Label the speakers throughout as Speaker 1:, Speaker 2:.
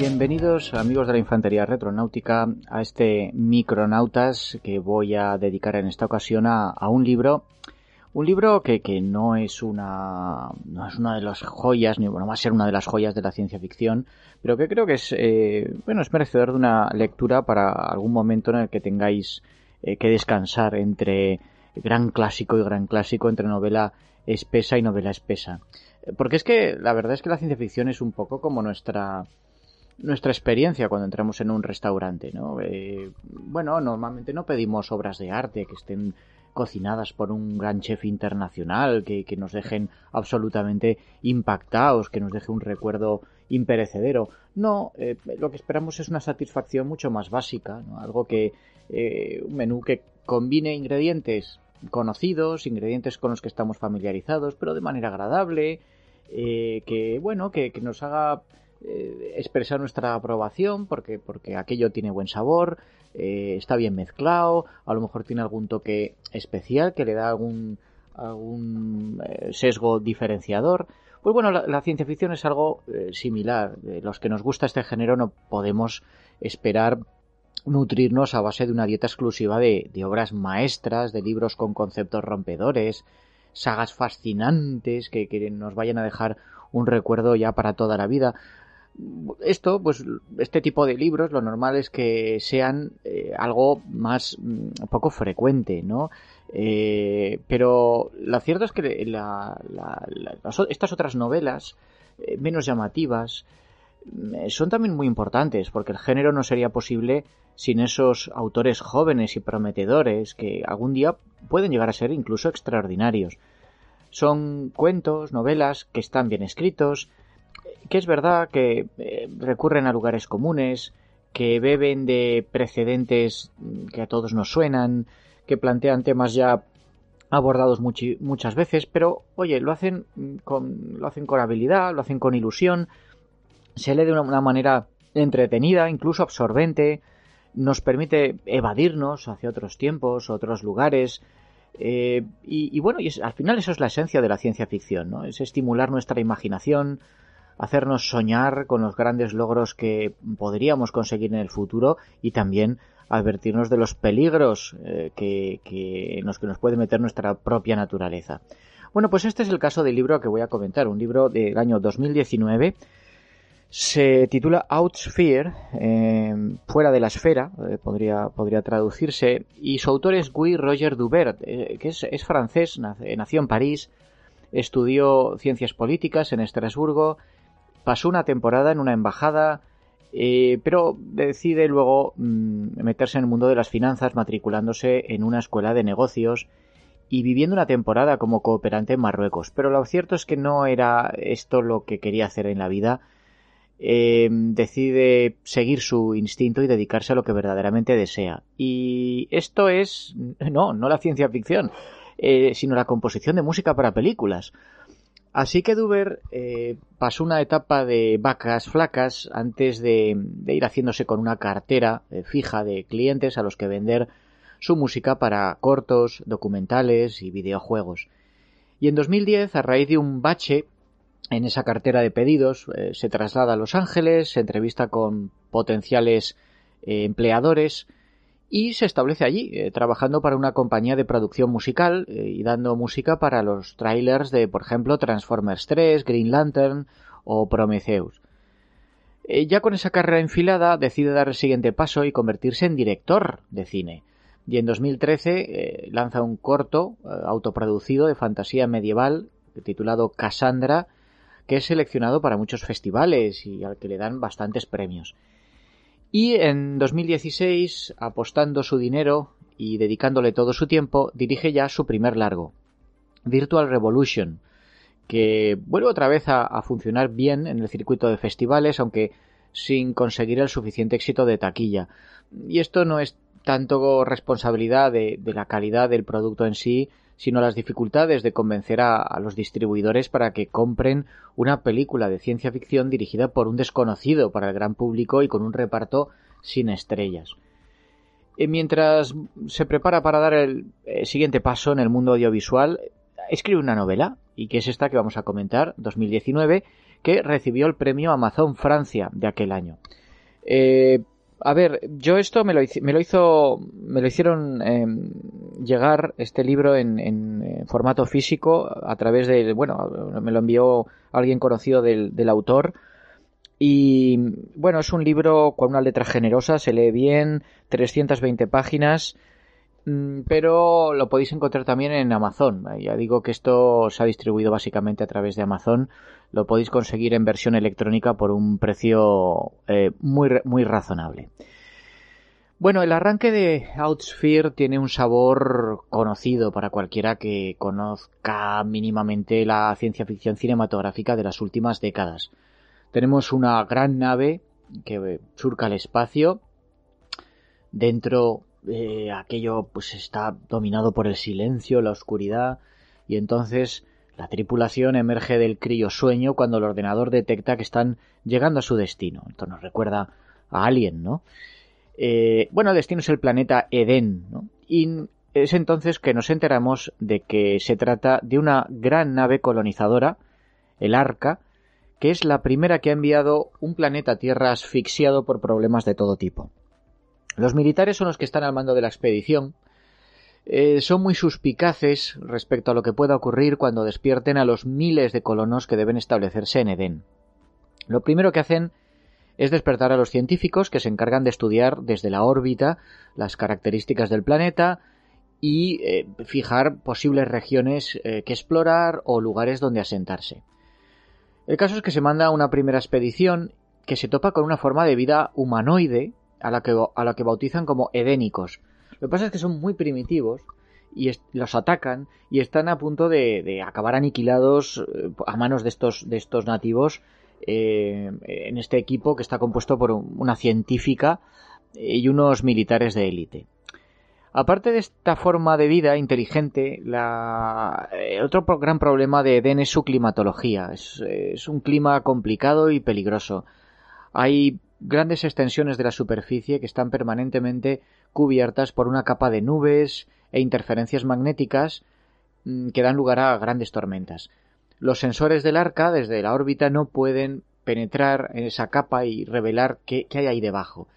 Speaker 1: Bienvenidos amigos de la Infantería Retronáutica a este Micronautas que voy a dedicar en esta ocasión a, un libro un libro que, no es una no es una de las joyas ni bueno va a ser una de las joyas de la ciencia ficción pero que creo que es eh, bueno es merecedor de una lectura para algún momento en el que tengáis eh, que descansar entre gran clásico y gran clásico entre novela espesa y novela espesa porque es que la verdad es que la ciencia ficción es un poco como nuestra nuestra experiencia cuando entramos en un restaurante, ¿no? Eh, bueno, normalmente no pedimos obras de arte que estén cocinadas por un gran chef internacional, que, nos dejen absolutamente impactados, que nos deje un recuerdo imperecedero. No, eh, lo que esperamos es una satisfacción mucho más básica, ¿no? algo que eh, un menú que combine ingredientes conocidos, ingredientes con los que estamos familiarizados, pero de manera agradable, que bueno, que, que nos haga eh, expresar nuestra aprobación porque, porque aquello tiene buen sabor, eh, está bien mezclado, a lo mejor tiene algún toque especial que le da algún, algún eh, sesgo diferenciador. Pues bueno, la, ciencia ficción es algo similar. los que nos gusta este género no podemos esperar nutrirnos a base de una dieta exclusiva de, de obras maestras, de libros con conceptos rompedores, sagas fascinantes que, que nos vayan a dejar un recuerdo ya para toda la vida esto, pues este tipo de libros, lo normal es que sean eh, algo más mm, poco frecuente, ¿no? Eh, pero lo cierto es que estas otras novelas, eh, menos llamativas, mm, son también muy importantes, porque el género no sería posible sin esos autores jóvenes y prometedores que algún día pueden llegar a ser incluso extraordinarios. Son cuentos, novelas que están bien escritos, que es verdad que eh, recurren a lugares comunes, que beben de precedentes que a todos nos suenan, que plantean temas ya abordados muchas veces, pero oye, lo hacen con lo hacen con habilidad, lo hacen con ilusión, se lee de una, manera entretenida, incluso absorbente, nos permite evadirnos hacia otros tiempos, otros lugares, eh, y, bueno, y al final eso es la esencia de la ciencia ficción, ¿no? Es estimular nuestra imaginación, hacernos soñar con los grandes logros que podríamos conseguir en el futuro y también advertirnos de los peligros eh, que, en los que nos puede meter nuestra propia naturaleza. Bueno, pues este es el caso del libro que voy a comentar, un libro del año 2019. Se titula Outsphere, eh, fuera de la esfera, eh, podría, podría traducirse, y su autor es Guy Roger Dubert, que es, es francés, nació en París, estudió ciencias políticas en Estrasburgo pasó una temporada en una embajada, eh, pero decide luego mm, meterse en el mundo de las finanzas, matriculándose en una escuela de negocios y viviendo una temporada como cooperante en Marruecos. Pero lo cierto es que no era esto lo que quería hacer en la vida. Eh, decide seguir su instinto y dedicarse a lo que verdaderamente desea. Y esto es, no, no la ciencia ficción, eh, sino la composición de música para películas. Así que Duber eh, pasó una etapa de vacas flacas antes de, ir haciéndose con una cartera eh, fija de clientes a los que vender su música para cortos, documentales y videojuegos. Y en 2010, a raíz de un bache en esa cartera de pedidos, eh, se traslada a Los Ángeles, se entrevista con potenciales empleadores y se establece allí, eh, trabajando para una compañía de producción musical eh, y dando música para los trailers de, por ejemplo, Transformers 3, Green Lantern o Prometheus. Eh, ya con esa carrera enfilada, decide dar el siguiente paso y convertirse en director de cine. Y en 2013 eh, lanza un corto autoproducido de fantasía medieval titulado Cassandra, que es seleccionado para muchos festivales y al que le dan bastantes premios. Y en 2016, apostando su dinero y dedicándole todo su tiempo, dirige ya su primer largo, Virtual Revolution, que vuelve otra vez a, funcionar bien en el circuito de festivales, aunque sin conseguir el suficiente éxito de taquilla. Y esto no es tanto responsabilidad de, la calidad del producto en sí, sino las dificultades de convencer a, los distribuidores para que compren una película de ciencia ficción dirigida por un desconocido para el gran público y con un reparto sin estrellas. Y mientras se prepara para dar el siguiente paso en el mundo audiovisual, escribe una novela, y que es esta que vamos a comentar, 2019, que recibió el premio Amazon Francia de aquel año. Eh, a ver, yo esto me lo, me lo hizo, me lo hicieron em, llegar este libro en, en, formato físico a través de, bueno, me lo envió alguien conocido del, del autor. Y bueno, es un libro con una letra generosa, se lee bien, 320 páginas, pero lo podéis encontrar también en Amazon. Ya digo que esto se ha distribuido básicamente a través de Amazon. Lo podéis conseguir en versión electrónica por un precio eh, muy, muy razonable. Bueno, el arranque de Outsphere tiene un sabor conocido para cualquiera que conozca mínimamente la ciencia ficción cinematográfica de las últimas décadas. Tenemos una gran nave que surca el espacio. Dentro eh, aquello pues está dominado por el silencio, la oscuridad, y entonces la tripulación emerge del crío sueño cuando el ordenador detecta que están llegando a su destino. Esto nos recuerda a Alien, ¿no? Eh, bueno, el destino es el planeta Edén, ¿no? Y es entonces que nos enteramos de que se trata de una gran nave colonizadora, el Arca, que es la primera que ha enviado un planeta Tierra asfixiado por problemas de todo tipo. Los militares son los que están al mando de la expedición. Eh, son muy suspicaces respecto a lo que pueda ocurrir cuando despierten a los miles de colonos que deben establecerse en Edén. Lo primero que hacen es despertar a los científicos que se encargan de estudiar desde la órbita las características del planeta y eh, fijar posibles regiones eh, que explorar o lugares donde asentarse. El caso es que se manda una primera expedición que se topa con una forma de vida humanoide a la que, a la que bautizan como edénicos. Lo que pasa es que son muy primitivos y los atacan y están a punto de, acabar aniquilados eh, a manos de estos, de estos nativos eh, en este equipo que está compuesto por una científica y unos militares de élite. Aparte de esta forma de vida inteligente, la... Eh, otro gran problema de Edén es su climatología. Es, es un clima complicado y peligroso. Hay grandes extensiones de la superficie que están permanentemente cubiertas por una capa de nubes e interferencias magnéticas mm, que dan lugar a grandes tormentas. Los sensores del arca desde la órbita no pueden penetrar en esa capa y revelar qué, hay ahí debajo.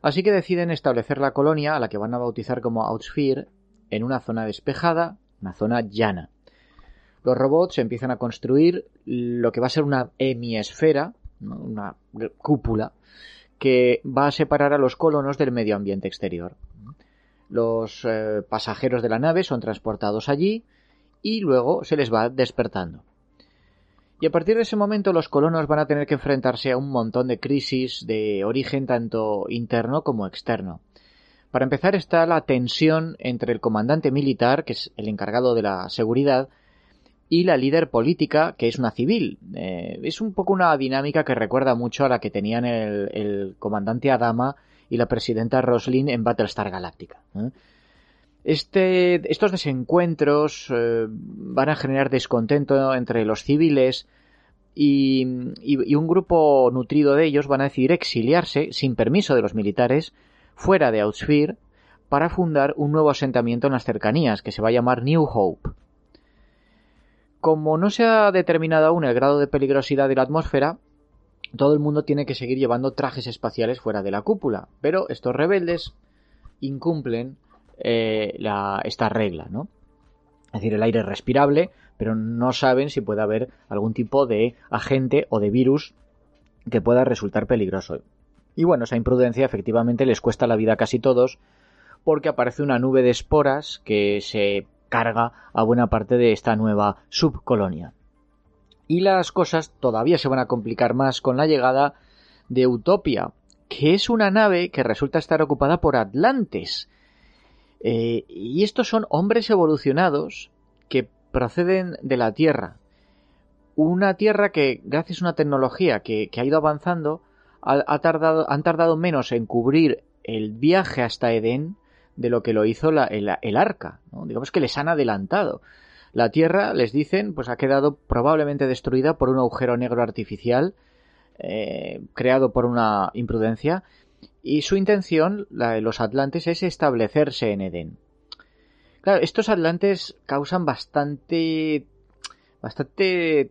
Speaker 1: Así que deciden establecer la colonia, a la que van a bautizar como Outsphere, en una zona despejada, una zona llana. Los robots empiezan a construir lo que va a ser una hemiesfera, una cúpula, que va a separar a los colonos del medio ambiente exterior. Los eh, pasajeros de la nave son transportados allí y luego se les va despertando. Y a partir de ese momento los colonos van a tener que enfrentarse a un montón de crisis de origen tanto interno como externo. Para empezar está la tensión entre el comandante militar, que es el encargado de la seguridad, y la líder política, que es una civil. Eh, es un poco una dinámica que recuerda mucho a la que tenían el, comandante Adama y la presidenta Roslin en Battlestar Galactica. ¿eh? Este, estos desencuentros eh, van a generar descontento entre los civiles y, y, un grupo nutrido de ellos van a decidir exiliarse sin permiso de los militares fuera de Outsphere para fundar un nuevo asentamiento en las cercanías que se va a llamar New Hope. Como no se ha determinado aún el grado de peligrosidad de la atmósfera, todo el mundo tiene que seguir llevando trajes espaciales fuera de la cúpula, pero estos rebeldes incumplen eh, esta regla, ¿no? Es decir, el aire es respirable, pero no saben si puede haber algún tipo de agente o de virus que pueda resultar peligroso. Y bueno, esa imprudencia efectivamente les cuesta la vida a casi todos, porque aparece una nube de esporas que se carga a buena parte de esta nueva subcolonia. Y las cosas todavía se van a complicar más con la llegada de Utopia, que es una nave que resulta estar ocupada por Atlantes. Eh, y estos son hombres evolucionados que proceden de la Tierra. Una Tierra que, gracias a una tecnología que, ha ido avanzando, ha, tardado, han tardado menos en cubrir el viaje hasta Edén de lo que lo hizo el, arca. Digamos que les han adelantado. La Tierra, les dicen, pues ha quedado probablemente destruida por un agujero negro artificial eh, creado por una imprudencia y su intención, la de los atlantes, es establecerse en Edén. Claro, estos atlantes causan bastante bastante eh,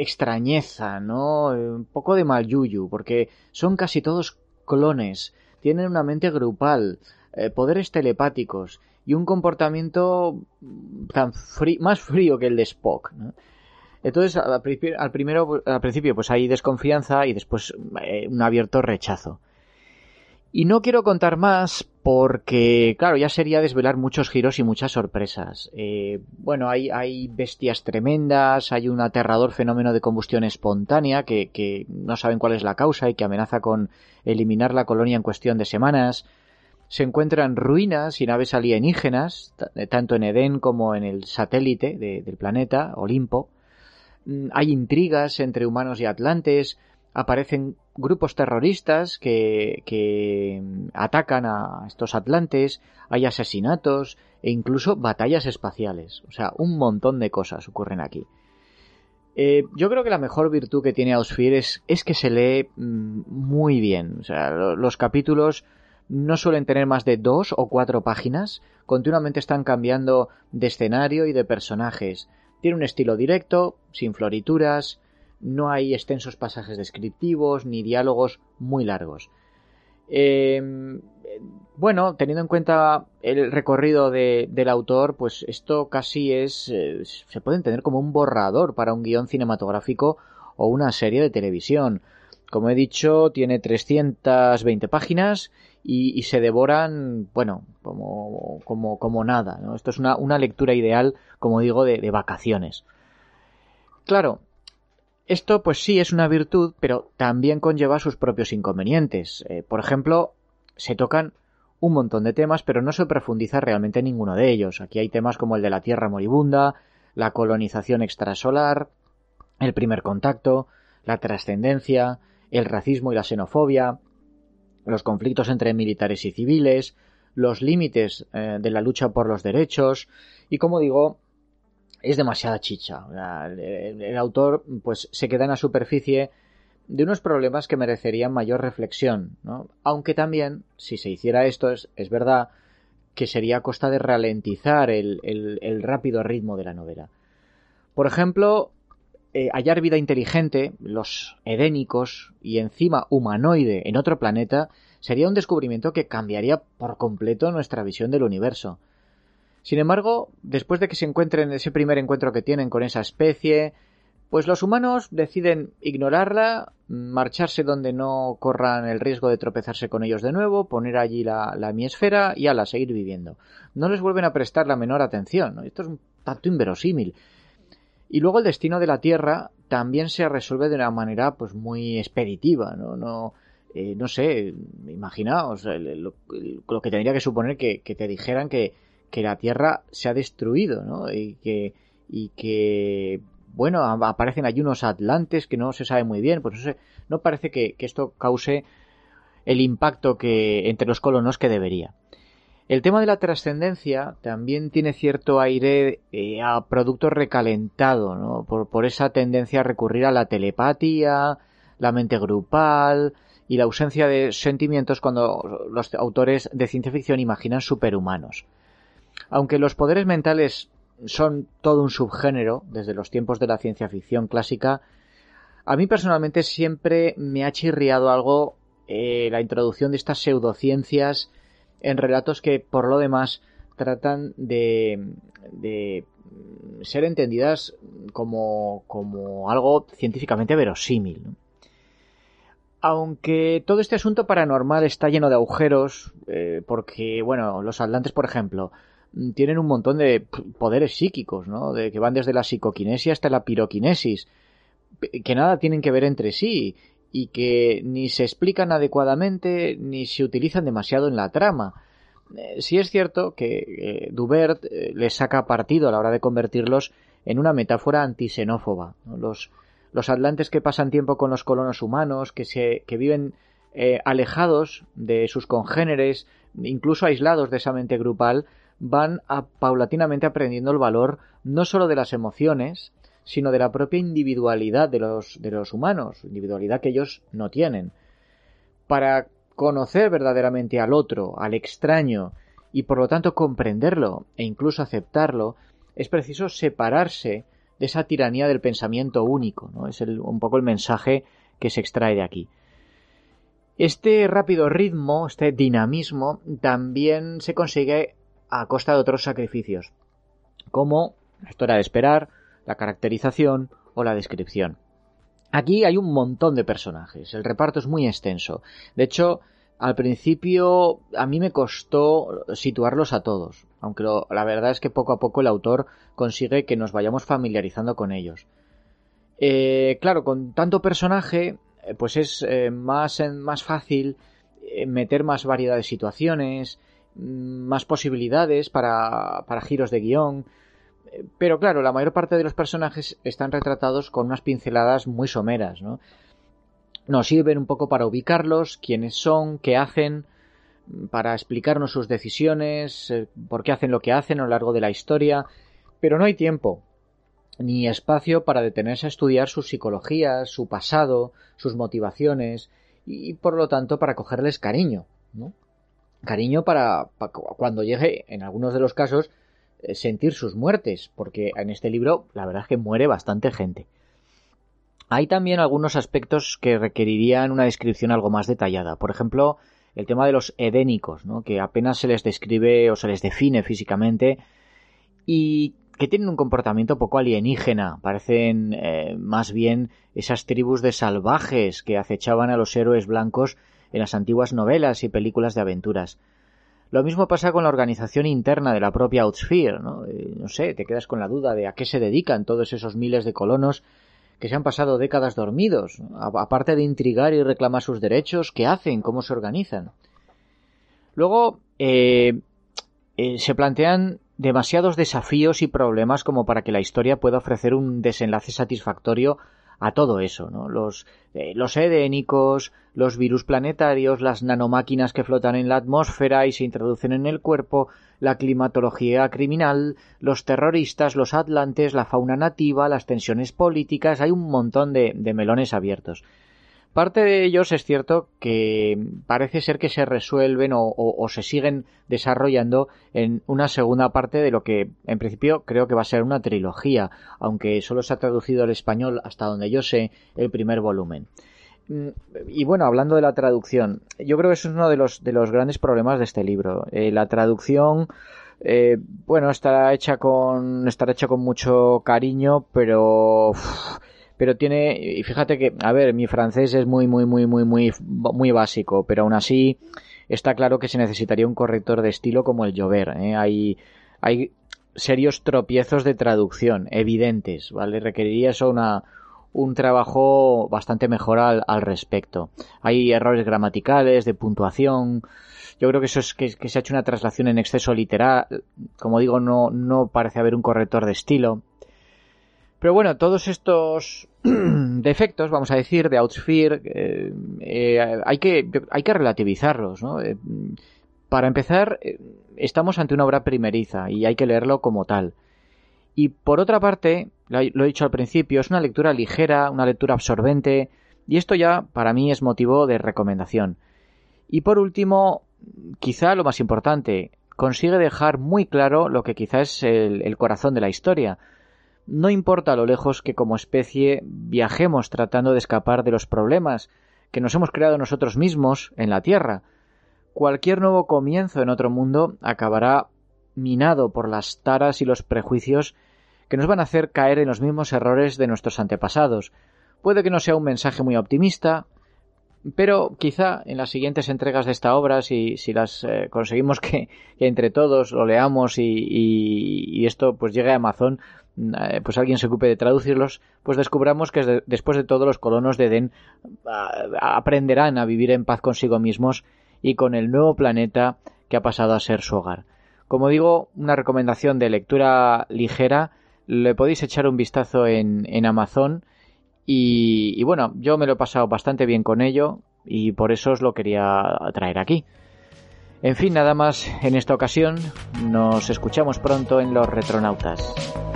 Speaker 1: extrañeza, ¿no? Un poco de mal yuyu, porque son casi todos clones, tienen una mente grupal, eh, poderes telepáticos y un comportamiento más frío que el de Spock. Entonces, al, primero, al principio, pues hay desconfianza y después eh, un abierto rechazo. Y no quiero contar más porque, claro, ya sería desvelar muchos giros y muchas sorpresas. Eh, bueno, hay, hay, bestias tremendas, hay un aterrador fenómeno de combustión espontánea que, que no saben cuál es la causa y que amenaza con eliminar la colonia en cuestión de semanas se encuentran ruinas y naves alienígenas, tanto en Edén como en el satélite del planeta, Olimpo. Mm, hay intrigas entre humanos y atlantes, aparecen grupos terroristas que, que mm, atacan a estos atlantes, hay asesinatos e incluso batallas espaciales. O sea, un montón de cosas ocurren aquí. Eh, yo creo que la mejor virtud que tiene Ausfir es, es que se lee mm, muy bien. O sea, los capítulos no suelen tener más de dos o cuatro páginas, continuamente están cambiando de escenario y de personajes. Tiene un estilo directo, sin florituras, no hay extensos pasajes descriptivos ni diálogos muy largos. Em, bueno, teniendo en cuenta el recorrido del autor, pues esto casi es. Se puede entender como un borrador para un guion cinematográfico o una serie de televisión. Como he dicho, tiene 320 páginas y, se devoran, bueno, como, como, como nada. Esto es una, una, lectura ideal, como digo, de, vacaciones. Claro, esto pues sí es una virtud, pero también conlleva sus propios inconvenientes. Eh, por ejemplo, se tocan un montón de temas, pero no se profundiza realmente en ninguno de ellos. Aquí hay temas como el de la Tierra moribunda, la colonización extrasolar, el primer contacto, la trascendencia, el racismo y la xenofobia, los conflictos entre militares y civiles, los límites eh, de la lucha por los derechos y como digo es demasiada chicha. El, autor pues se queda en la superficie de unos problemas que merecerían mayor reflexión, ¿no? aunque también si se hiciera esto es, es verdad que sería a costa de ralentizar el, el rápido ritmo de la novela. Por ejemplo, eh, hallar vida inteligente, los edénicos y encima humanoide en otro planeta, sería un descubrimiento que cambiaría por completo nuestra visión del universo. Sin embargo, después de que se encuentren ese primer encuentro que tienen con esa especie, pues los humanos deciden ignorarla, marcharse donde no corran el riesgo de tropezarse con ellos de nuevo, poner allí la, la miesfera y ala, seguir viviendo. No les vuelven a prestar la menor atención. Esto es un tanto inverosímil. Y luego el destino de la Tierra también se resuelve de una manera pues muy expeditiva, ¿no? No, eh, no sé, imaginaos lo, que tendría que suponer que, te dijeran que, que, la Tierra se ha destruido, ¿no? Y que, y que bueno, aparecen allí unos atlantes que no se sabe muy bien, pues no sé, no parece que, que esto cause el impacto que entre los colonos que debería. El tema de la trascendencia también tiene cierto aire eh, a producto recalentado, ¿no? Por, esa tendencia a recurrir a la telepatía, la mente grupal y la ausencia de sentimientos cuando los autores de ciencia ficción imaginan superhumanos. Aunque los poderes mentales son todo un subgénero desde los tiempos de la ciencia ficción clásica, a mí personalmente siempre me ha chirriado algo eh, la introducción de estas pseudociencias en relatos que por lo demás tratan de, de ser entendidas como, como, algo científicamente verosímil. Aunque todo este asunto paranormal está lleno de agujeros, eh, porque, bueno, los atlantes, por ejemplo, tienen un montón de poderes psíquicos, ¿no? De que van desde la psicoquinesia hasta la piroquinesis, que nada tienen que ver entre sí y que ni se explican adecuadamente ni se utilizan demasiado en la trama. Eh, sí es cierto que eh, Dubert les saca partido a la hora de convertirlos en una metáfora antisenófoba. Los, los atlantes que pasan tiempo con los colonos humanos, que, se, que viven eh, alejados de sus congéneres, incluso aislados de esa mente grupal, van paulatinamente aprendiendo el valor no sólo de las emociones, sino de la propia individualidad de los, de los humanos, individualidad que ellos no tienen. Para conocer verdaderamente al otro, al extraño, y por lo tanto comprenderlo e incluso aceptarlo, es preciso separarse de esa tiranía del pensamiento único. ¿no? Es un poco el mensaje que se extrae de aquí. Este rápido ritmo, este dinamismo, también se consigue a costa de otros sacrificios, como la historia de esperar, la caracterización o la descripción. Aquí hay un montón de personajes, el reparto es muy extenso. De hecho, al principio a mí me costó situarlos a todos, aunque la verdad es que poco a poco el autor consigue que nos vayamos familiarizando con ellos. Eh, claro, con tanto personaje, eh, pues es eh, más, más fácil meter más variedad de situaciones, mm, más posibilidades para, para giros de guion. Pero claro, la mayor parte de los personajes están retratados con unas pinceladas muy someras, ¿no? nos sirven un poco para ubicarlos, quiénes son, qué hacen, para explicarnos sus decisiones, eh, por qué hacen lo que hacen a lo largo de la historia, pero no hay tiempo ni espacio para detenerse a estudiar su psicología, su pasado, sus motivaciones y por lo tanto para cogerles cariño, ¿no? Cariño para, cuando llegue, en algunos de los casos, sentir sus muertes, porque en este libro la verdad es que muere bastante gente. Hay también algunos aspectos que requerirían una descripción algo más detallada. Por ejemplo, el tema de los edénicos, ¿no? que apenas se les describe o se les define físicamente y que tienen un comportamiento poco alienígena. Parecen eh, más bien esas tribus de salvajes que acechaban a los héroes blancos en las antiguas novelas y películas de aventuras. Lo mismo pasa con la organización interna de la propia Outsphere, ¿no? Eh, no sé, te quedas con la duda de a qué se dedican todos esos miles de colonos que se han pasado décadas dormidos, aparte de intrigar y reclamar sus derechos, ¿qué hacen? ¿Cómo se organizan? Luego, eh, eh, se plantean demasiados desafíos y problemas como para que la historia pueda ofrecer un desenlace satisfactorio a todo eso, ¿no? Los, eh, los edénicos, los virus planetarios, las nanomáquinas que flotan en la atmósfera y se introducen en el cuerpo, la climatología criminal, los terroristas, los atlantes, la fauna nativa, las tensiones políticas, hay un montón de, de melones abiertos. Parte de ellos es cierto que parece ser que se resuelven o, se siguen desarrollando en una segunda parte de lo que en principio creo que va a ser una trilogía, aunque solo se ha traducido al español hasta donde yo sé el primer volumen. Mm, y bueno, hablando de la traducción, yo creo que eso es uno de los, de los grandes problemas de este libro. Eh, la traducción, eh, bueno, estará hecha con, estará hecha con mucho cariño, pero pero tiene, y fíjate que, a ver, mi francés es muy, muy, muy, muy, muy, muy básico, pero aún así está claro que se necesitaría un corrector de estilo como el Llover. ¿eh? Hay, hay serios tropiezos de traducción, evidentes, ¿vale? Requeriría eso una, un trabajo bastante mejor al, al, respecto. Hay errores gramaticales, de puntuación. Yo creo que eso es que, que, se ha hecho una traslación en exceso literal. Como digo, no, no parece haber un corrector de estilo. Pero bueno, todos estos defectos, vamos a decir, de Outsphere, eh, eh, hay, que, hay que relativizarlos, ¿no? Eh, para empezar, estamos ante una obra primeriza y hay que leerlo como tal. Y por otra parte, lo he dicho al principio, es una lectura ligera, una lectura absorbente, y esto ya para mí es motivo de recomendación. Y por último, quizá lo más importante, consigue dejar muy claro lo que quizá es el corazón de la historia, no importa lo lejos que como especie viajemos tratando de escapar de los problemas que nos hemos creado nosotros mismos en la Tierra. Cualquier nuevo comienzo en otro mundo acabará minado por las taras y los prejuicios que nos van a hacer caer en los mismos errores de nuestros antepasados. Puede que no sea un mensaje muy optimista, Pero quizá en las siguientes entregas de esta obra, si, si las eh, conseguimos que, entre todos lo leamos y, esto pues llegue a Amazon, eh, pues alguien se ocupe de traducirlos, pues descubramos que después de todo los colonos de Edén ah, aprenderán a vivir en paz consigo mismos y con el nuevo planeta que ha pasado a ser su hogar. Como digo, una recomendación de lectura ligera, le podéis echar un vistazo en, en Amazon y, bueno, yo me lo he pasado bastante bien con ello y por eso os lo quería traer aquí. En fin, nada más en esta ocasión, nos escuchamos pronto en los retronautas.